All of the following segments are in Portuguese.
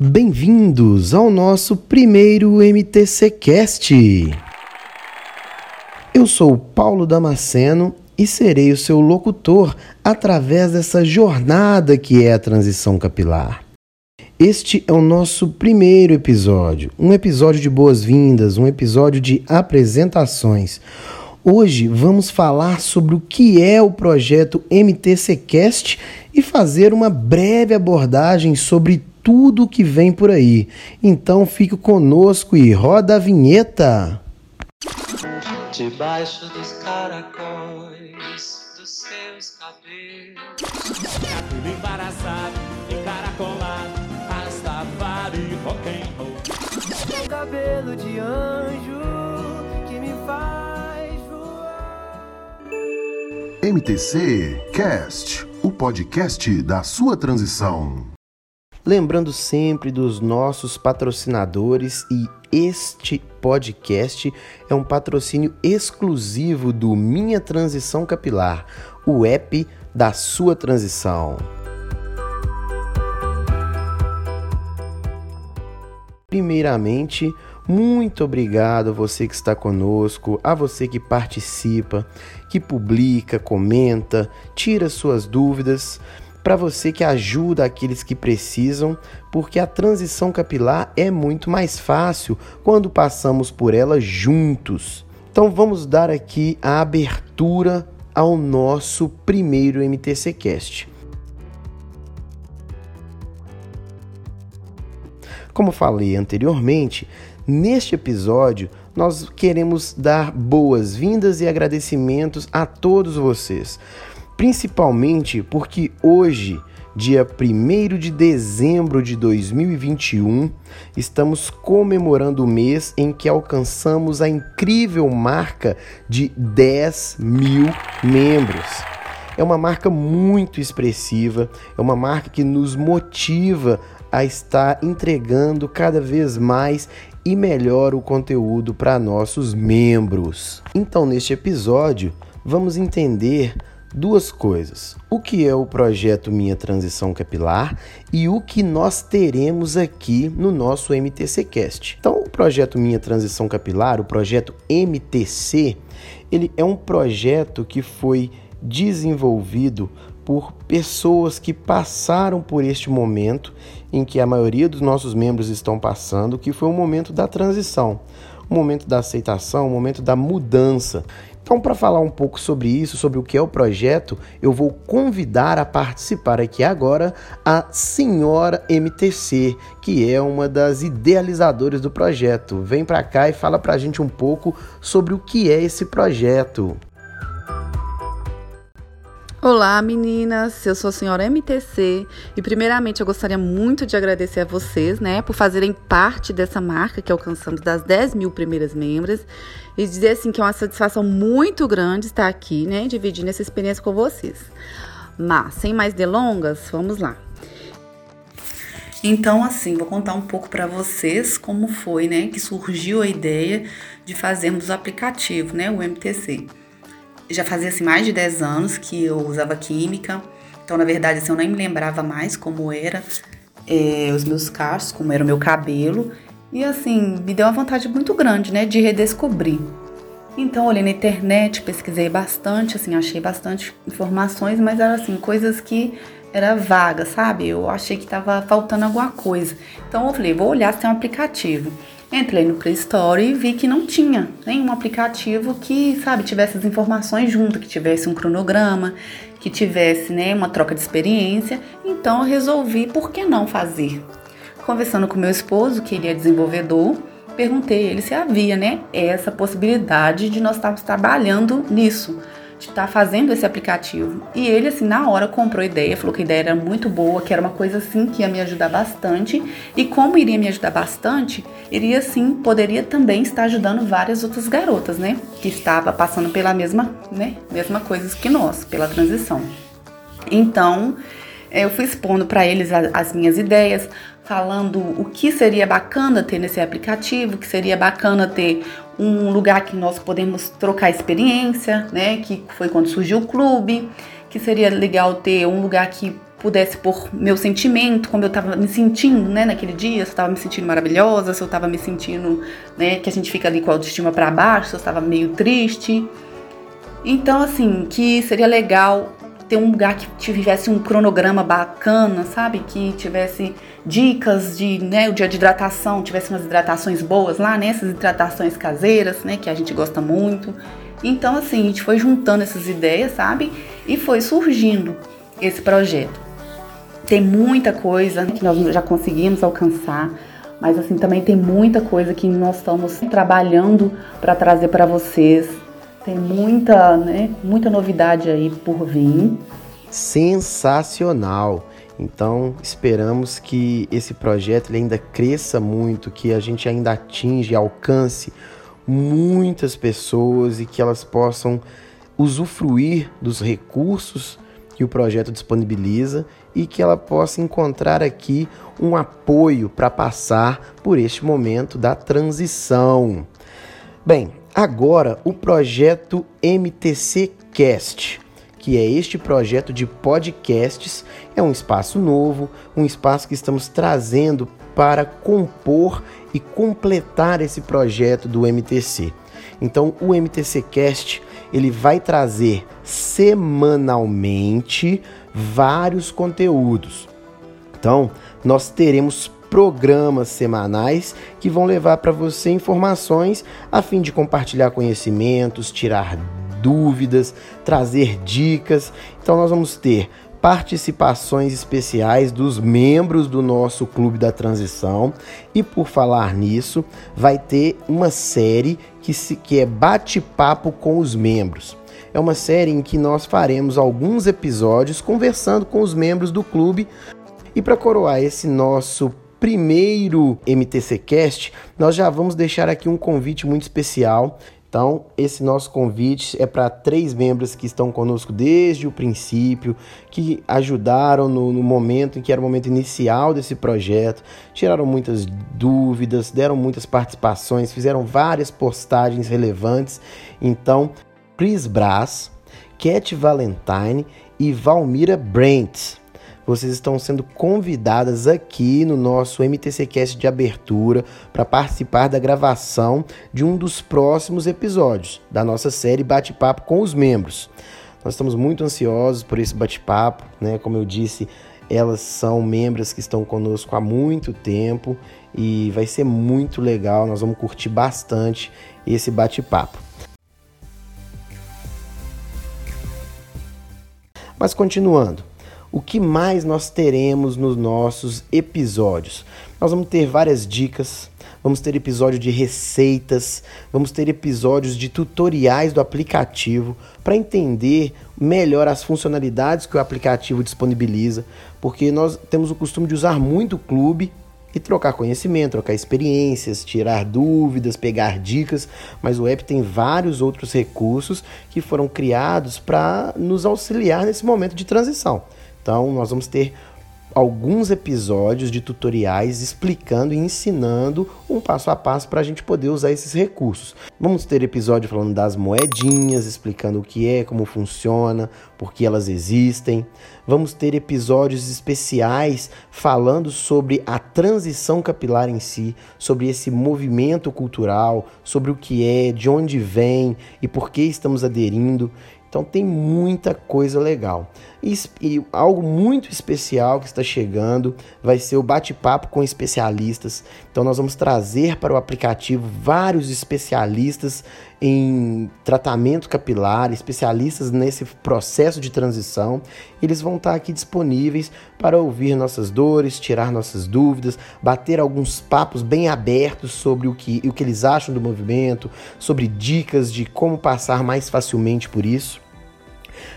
Bem-vindos ao nosso primeiro MTC Cast. Eu sou Paulo Damasceno e serei o seu locutor através dessa jornada que é a transição capilar. Este é o nosso primeiro episódio, um episódio de boas-vindas, um episódio de apresentações. Hoje vamos falar sobre o que é o projeto MTC Cast e fazer uma breve abordagem sobre tudo o que vem por aí. Então fique conosco e roda a vinheta. Debaixo dos caracóis dos seus cabelos. Cabelo embaraçado, encaracolado, rastafari, rock and roll. Cabelo de anjo que me faz voar. MTC Cast, o podcast da sua transição. Lembrando sempre dos nossos patrocinadores e este podcast é um patrocínio exclusivo do Minha Transição Capilar, o app da sua transição. Primeiramente, muito obrigado a você que está conosco, a você que participa, que publica, comenta, tira suas dúvidas para você que ajuda aqueles que precisam, porque a transição capilar é muito mais fácil quando passamos por ela juntos. Então vamos dar aqui a abertura ao nosso primeiro MTC Cast. Como falei anteriormente, neste episódio nós queremos dar boas-vindas e agradecimentos a todos vocês principalmente porque hoje, dia 1 de dezembro de 2021, estamos comemorando o mês em que alcançamos a incrível marca de 10 mil membros. É uma marca muito expressiva, é uma marca que nos motiva a estar entregando cada vez mais e melhor o conteúdo para nossos membros. Então, neste episódio, vamos entender duas coisas: o que é o projeto Minha Transição Capilar e o que nós teremos aqui no nosso MTC Cast. Então, o projeto Minha Transição Capilar, o projeto MTC, ele é um projeto que foi desenvolvido por pessoas que passaram por este momento em que a maioria dos nossos membros estão passando, que foi o momento da transição, o momento da aceitação, o momento da mudança. Então, para falar um pouco sobre isso, sobre o que é o projeto, eu vou convidar a participar aqui agora a senhora MTC, que é uma das idealizadoras do projeto. Vem para cá e fala para a gente um pouco sobre o que é esse projeto. Olá meninas, eu sou a senhora MTC e primeiramente eu gostaria muito de agradecer a vocês, né, por fazerem parte dessa marca que alcançamos das 10 mil primeiras membros e dizer assim que é uma satisfação muito grande estar aqui, né, dividindo essa experiência com vocês. Mas, sem mais delongas, vamos lá. Então, assim, vou contar um pouco para vocês como foi, né, que surgiu a ideia de fazermos o aplicativo, né, o MTC já fazia assim, mais de 10 anos que eu usava química. Então, na verdade, assim, eu nem me lembrava mais como era é, os meus cachos, como era o meu cabelo. E assim, me deu uma vontade muito grande, né, de redescobrir. Então, olhei na internet, pesquisei bastante, assim, achei bastante informações, mas eram assim, coisas que era vaga, sabe? Eu achei que tava faltando alguma coisa. Então, eu falei, vou olhar se tem um aplicativo. Entrei no Play Store e vi que não tinha nenhum aplicativo que, sabe, tivesse as informações junto, que tivesse um cronograma, que tivesse, né, uma troca de experiência. Então eu resolvi por que não fazer. Conversando com meu esposo, que ele é desenvolvedor, perguntei a ele se havia, né, essa possibilidade de nós estarmos trabalhando nisso de estar tá fazendo esse aplicativo. E ele, assim, na hora comprou a ideia, falou que a ideia era muito boa, que era uma coisa assim que ia me ajudar bastante. E como iria me ajudar bastante, iria sim, poderia também estar ajudando várias outras garotas, né? Que estava passando pela mesma, né? Mesma coisa que nós, pela transição. Então, eu fui expondo para eles as minhas ideias, falando o que seria bacana ter nesse aplicativo, que seria bacana ter um lugar que nós podemos trocar experiência, né? Que foi quando surgiu o clube, que seria legal ter um lugar que pudesse pôr meu sentimento, como eu estava me sentindo, né, naquele dia, se eu estava me sentindo maravilhosa, se eu estava me sentindo, né, que a gente fica ali com a autoestima para baixo, se eu estava meio triste. Então, assim, que seria legal ter um lugar que tivesse um cronograma bacana, sabe? Que tivesse dicas de, né, o dia de hidratação, tivesse umas hidratações boas lá, né? Essas hidratações caseiras, né, que a gente gosta muito. Então, assim, a gente foi juntando essas ideias, sabe? E foi surgindo esse projeto. Tem muita coisa que nós já conseguimos alcançar, mas assim também tem muita coisa que nós estamos trabalhando para trazer para vocês. Tem muita, né, muita novidade aí por vir. Sensacional. Então, esperamos que esse projeto ainda cresça muito, que a gente ainda atinja, alcance muitas pessoas e que elas possam usufruir dos recursos que o projeto disponibiliza e que ela possa encontrar aqui um apoio para passar por este momento da transição. Bem, agora o projeto MTC Cast, que é este projeto de podcasts, é um espaço novo, um espaço que estamos trazendo para compor e completar esse projeto do MTC. Então, o MTC Cast ele vai trazer semanalmente vários conteúdos. Então, nós teremos programas semanais que vão levar para você informações a fim de compartilhar conhecimentos, tirar dúvidas, trazer dicas. Então, nós vamos ter participações especiais dos membros do nosso Clube da Transição. E por falar nisso, vai ter uma série que, se, que é Bate-Papo com os Membros. É uma série em que nós faremos alguns episódios conversando com os membros do clube. E para coroar esse nosso primeiro MTC Cast, nós já vamos deixar aqui um convite muito especial então, esse nosso convite é para três membros que estão conosco desde o princípio, que ajudaram no, no, momento em que era o momento inicial desse projeto, tiraram muitas dúvidas, deram muitas participações, fizeram várias postagens relevantes. Então, Chris Brás, Cat Valentine e Valmira Brent vocês estão sendo convidadas aqui no nosso MTCcast de abertura para participar da gravação de um dos próximos episódios da nossa série Bate-Papo com os membros. Nós estamos muito ansiosos por esse bate-papo, né? Como eu disse, elas são membros que estão conosco há muito tempo e vai ser muito legal. Nós vamos curtir bastante esse bate-papo. Mas continuando, o que mais nós teremos nos nossos episódios. Nós vamos ter várias dicas, vamos ter episódio de receitas, vamos ter episódios de tutoriais do aplicativo para entender melhor as funcionalidades que o aplicativo disponibiliza, porque nós temos o costume de usar muito o clube e trocar conhecimento, trocar experiências, tirar dúvidas, pegar dicas, mas o app tem vários outros recursos que foram criados para nos auxiliar nesse momento de transição. Então, nós vamos ter alguns episódios de tutoriais explicando e ensinando um passo a passo para a gente poder usar esses recursos. Vamos ter episódio falando das moedinhas, explicando o que é, como funciona, por que elas existem. Vamos ter episódios especiais falando sobre a transição capilar em si, sobre esse movimento cultural, sobre o que é, de onde vem e por que estamos aderindo. Então tem muita coisa legal. E, e, algo muito especial que está chegando vai ser o bate-papo com especialistas. Então nós vamos trazer para o aplicativo vários especialistas em tratamento capilar, especialistas nesse processo de transição. Eles vão estar aqui disponíveis para ouvir nossas dores, tirar nossas dúvidas, bater alguns papos bem abertos sobre o que, o que eles acham do movimento, sobre dicas de como passar mais facilmente por isso.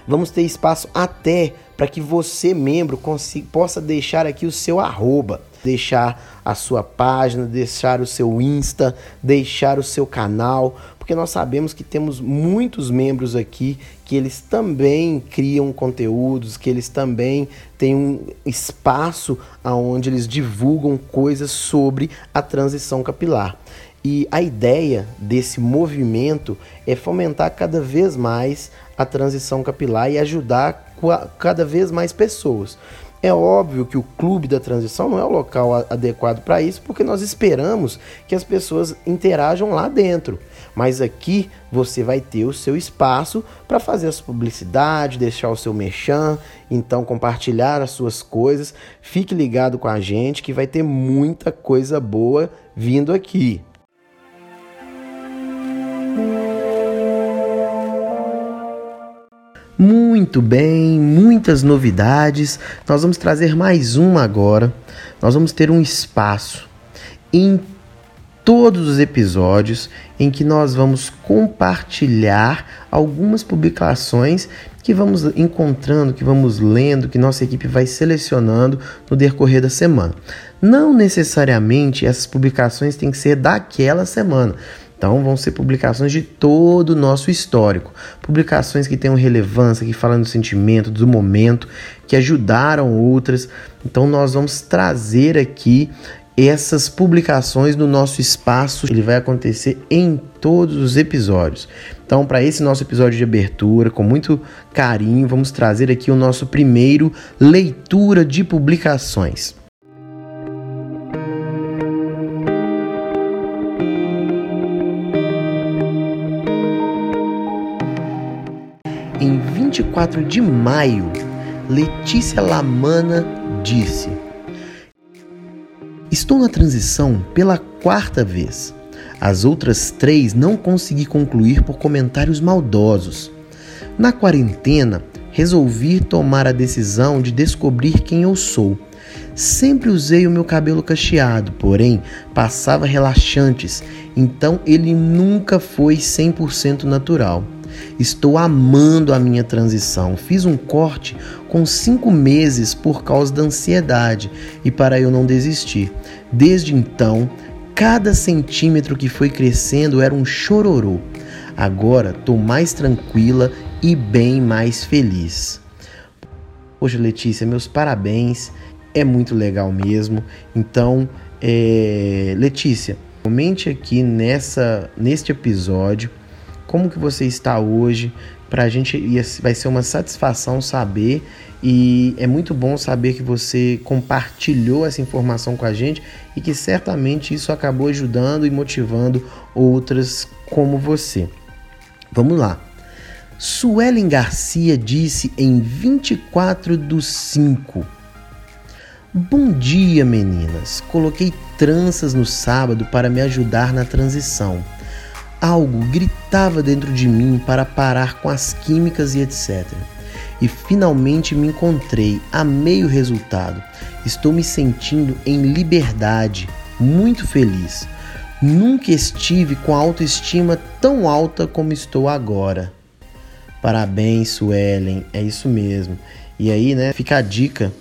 Vamos ter espaço até para que você, membro, consiga, possa deixar aqui o seu arroba, deixar a sua página, deixar o seu Insta, deixar o seu canal, porque nós sabemos que temos muitos membros aqui que eles também criam conteúdos, que eles também têm um espaço onde eles divulgam coisas sobre a transição capilar. E a ideia desse movimento é fomentar cada vez mais a transição capilar e ajudar cada vez mais pessoas. É óbvio que o clube da transição não é o local adequado para isso, porque nós esperamos que as pessoas interajam lá dentro. Mas aqui você vai ter o seu espaço para fazer a sua publicidade, deixar o seu merchan, então compartilhar as suas coisas. Fique ligado com a gente que vai ter muita coisa boa vindo aqui. Muito bem, muitas novidades. Nós vamos trazer mais uma agora. Nós vamos ter um espaço em todos os episódios em que nós vamos compartilhar algumas publicações que vamos encontrando, que vamos lendo, que nossa equipe vai selecionando no decorrer da semana. Não necessariamente essas publicações têm que ser daquela semana. Então vão ser publicações de todo o nosso histórico, publicações que tenham relevância, que falam do sentimento, do momento, que ajudaram outras. Então nós vamos trazer aqui essas publicações no nosso espaço. Ele vai acontecer em todos os episódios. Então, para esse nosso episódio de abertura, com muito carinho, vamos trazer aqui o nosso primeiro leitura de publicações. 24 de maio, Letícia Lamana disse: Estou na transição pela quarta vez. As outras três não consegui concluir por comentários maldosos. Na quarentena, resolvi tomar a decisão de descobrir quem eu sou. Sempre usei o meu cabelo cacheado, porém passava relaxantes, então ele nunca foi 100% natural. Estou amando a minha transição. Fiz um corte com cinco meses por causa da ansiedade e para eu não desistir. Desde então, cada centímetro que foi crescendo era um chororô. Agora estou mais tranquila e bem mais feliz. Poxa, Letícia, meus parabéns. É muito legal mesmo. Então, é... Letícia, comente aqui nessa, neste episódio como que você está hoje. Para a gente vai ser uma satisfação saber e é muito bom saber que você compartilhou essa informação com a gente e que certamente isso acabou ajudando e motivando outras como você. Vamos lá. Suelen Garcia disse em 24 do 5. Bom dia, meninas. Coloquei tranças no sábado para me ajudar na transição. Algo gritava dentro de mim para parar com as químicas e etc. E finalmente me encontrei, amei o resultado. Estou me sentindo em liberdade, muito feliz. Nunca estive com a autoestima tão alta como estou agora. Parabéns, Suelen, é isso mesmo. E aí, né, fica a dica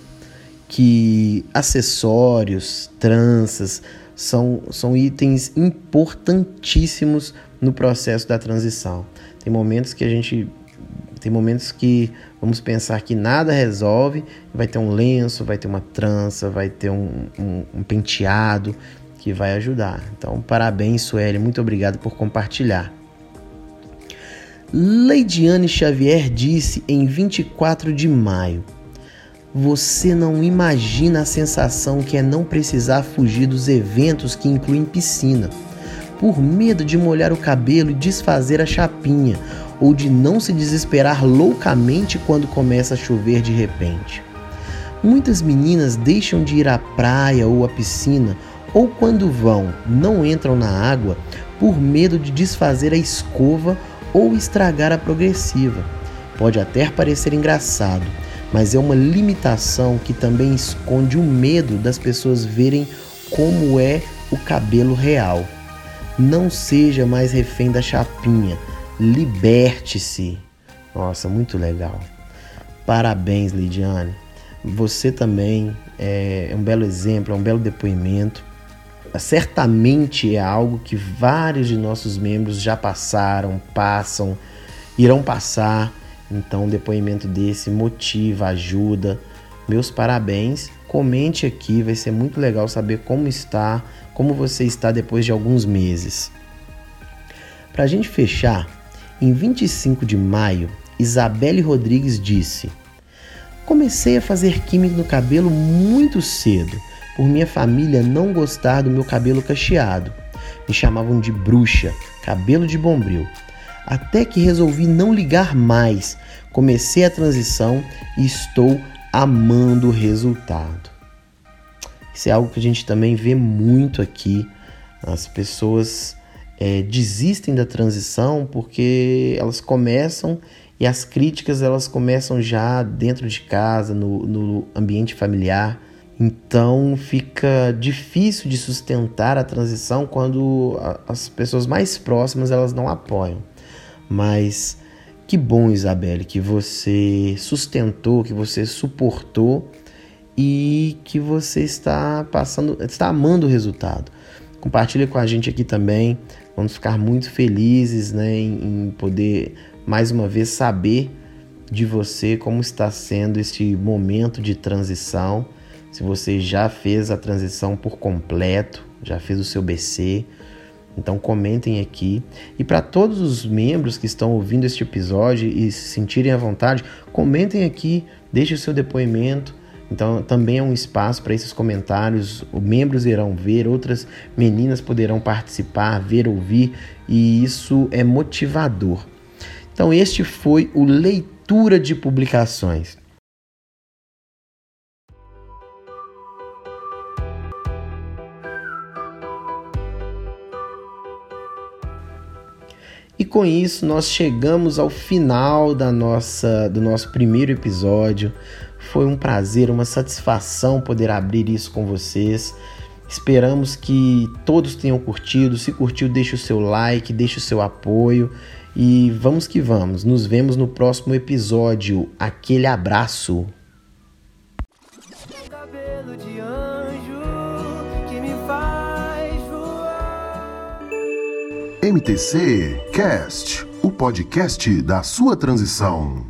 que acessórios, tranças são, são itens importantíssimos no processo da transição. Tem momentos que a gente tem momentos que vamos pensar que nada resolve, vai ter um lenço, vai ter uma trança, vai ter um, um, um penteado que vai ajudar. Então, parabéns, Sueli, muito obrigado por compartilhar. Leidiane Xavier disse em 24 de maio: Você não imagina a sensação que é não precisar fugir dos eventos que incluem piscina por medo de molhar o cabelo e desfazer a chapinha, ou de não se desesperar loucamente quando começa a chover de repente. Muitas meninas deixam de ir à praia ou à piscina, ou quando vão, não entram na água por medo de desfazer a escova ou estragar a progressiva. Pode até parecer engraçado, mas é uma limitação que também esconde o medo das pessoas verem como é o cabelo real. Não seja mais refém da chapinha. Liberte-se. Nossa, muito legal. Parabéns, Lidiane. Você também é um belo exemplo, é um belo depoimento. Certamente é algo que vários de nossos membros já passaram, passam, irão passar. Então, um depoimento desse motiva, ajuda. Meus parabéns. Comente aqui, vai ser muito legal saber como está como você está depois de alguns meses. Para a gente fechar, em 25 de maio, Isabelle Rodrigues disse: Comecei a fazer química no cabelo muito cedo, por minha família não gostar do meu cabelo cacheado. Me chamavam de bruxa, cabelo de bombril. Até que resolvi não ligar mais. Comecei a transição e estou amando o resultado. Isso é algo que a gente também vê muito aqui. As pessoas é, desistem da transição porque elas começam e as críticas elas começam já dentro de casa, no, no ambiente familiar. Então fica difícil de sustentar a transição quando as pessoas mais próximas elas não apoiam. Mas que bom, Isabelle, que você sustentou, que você suportou e que você está passando, está amando o resultado. Compartilha com a gente aqui também. Vamos ficar muito felizes né, em, em poder mais uma vez saber de você como está sendo este momento de transição. Se você já fez a transição por completo, já fez o seu BC, então comentem aqui. E para todos os membros que estão ouvindo este episódio e se sentirem à vontade, comentem aqui, deixe o seu depoimento. Então também é um espaço para esses comentários. Os membros irão ver, outras meninas poderão participar, ver, ouvir, e isso é motivador. Então este foi o leitura de publicações. E com isso nós chegamos ao final da nossa do nosso primeiro episódio. Foi um prazer, uma satisfação poder abrir isso com vocês. Esperamos que todos tenham curtido. Se curtiu, deixe o seu like, deixe o seu apoio e vamos que vamos. Nos vemos no próximo episódio. Aquele abraço. MTC Cast, o podcast da sua transição.